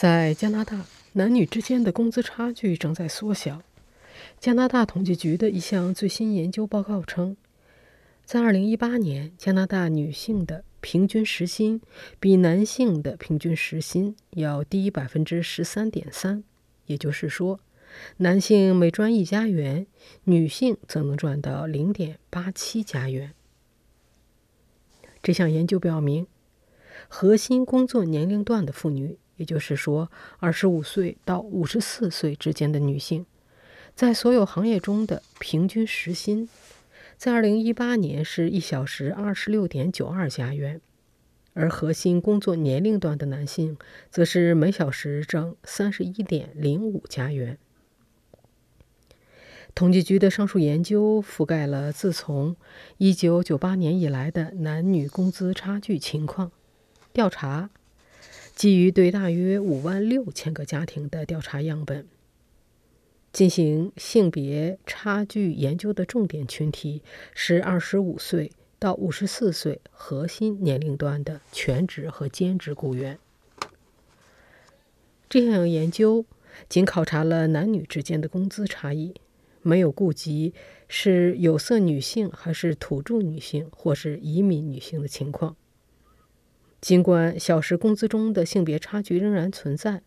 在加拿大，男女之间的工资差距正在缩小。加拿大统计局的一项最新研究报告称，在2018年，加拿大女性的平均时薪比男性的平均时薪要低百分之十三点三，也就是说，男性每赚一加元，女性则能赚到零点八七加元。这项研究表明，核心工作年龄段的妇女。也就是说，二十五岁到五十四岁之间的女性，在所有行业中的平均时薪，在二零一八年是一小时二十六点九二加元，而核心工作年龄段的男性，则是每小时挣三十一点零五加元。统计局的上述研究覆盖了自从一九九八年以来的男女工资差距情况调查。基于对大约五万六千个家庭的调查样本进行性别差距研究的重点群体是二十五岁到五十四岁核心年龄段的全职和兼职雇员。这项研究仅考察了男女之间的工资差异，没有顾及是有色女性还是土著女性或是移民女性的情况。尽管小时工资中的性别差距仍然存在，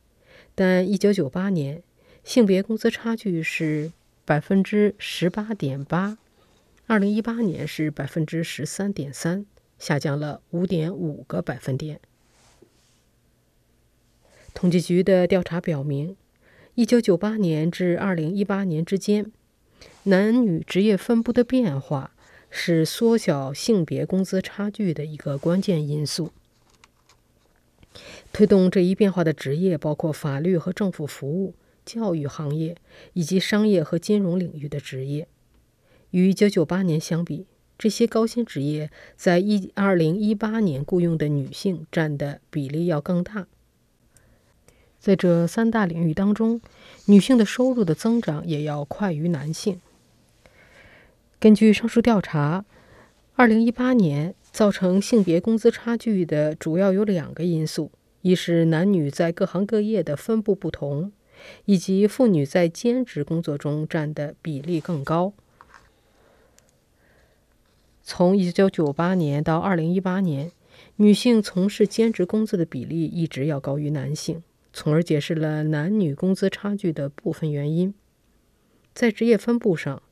但1998年性别工资差距是百分之十八点八，2018年是百分之十三点三，下降了五点五个百分点。统计局的调查表明，1998年至2018年之间，男女职业分布的变化是缩小性别工资差距的一个关键因素。推动这一变化的职业包括法律和政府服务、教育行业以及商业和金融领域的职业。与1998年相比，这些高薪职业在一2018年雇佣的女性占的比例要更大。在这三大领域当中，女性的收入的增长也要快于男性。根据上述调查，2018年造成性别工资差距的主要有两个因素。一是男女在各行各业的分布不同，以及妇女在兼职工作中占的比例更高。从1998年到2018年，女性从事兼职工作的比例一直要高于男性，从而解释了男女工资差距的部分原因。在职业分布上，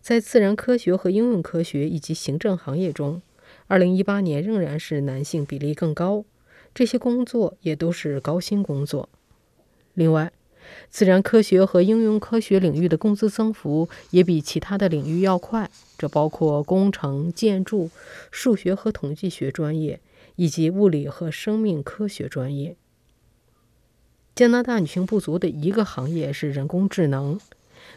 在自然科学和应用科学以及行政行业中，2018年仍然是男性比例更高。这些工作也都是高薪工作。另外，自然科学和应用科学领域的工资增幅也比其他的领域要快，这包括工程、建筑、数学和统计学专业以及物理和生命科学专业。加拿大女性不足的一个行业是人工智能。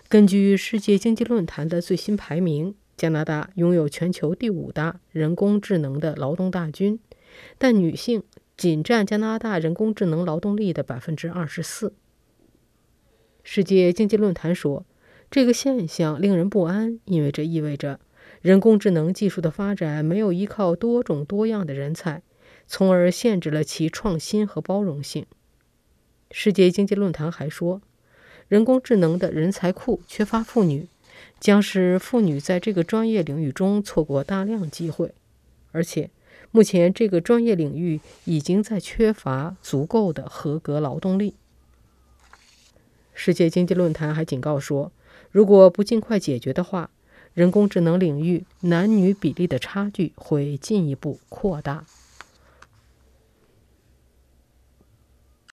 根据世界经济论坛的最新排名，加拿大拥有全球第五大人工智能的劳动大军，但女性。仅占加拿大人工智能劳动力的百分之二十四。世界经济论坛说，这个现象令人不安，因为这意味着人工智能技术的发展没有依靠多种多样的人才，从而限制了其创新和包容性。世界经济论坛还说，人工智能的人才库缺乏妇女，将使妇女在这个专业领域中错过大量机会，而且。目前，这个专业领域已经在缺乏足够的合格劳动力。世界经济论坛还警告说，如果不尽快解决的话，人工智能领域男女比例的差距会进一步扩大。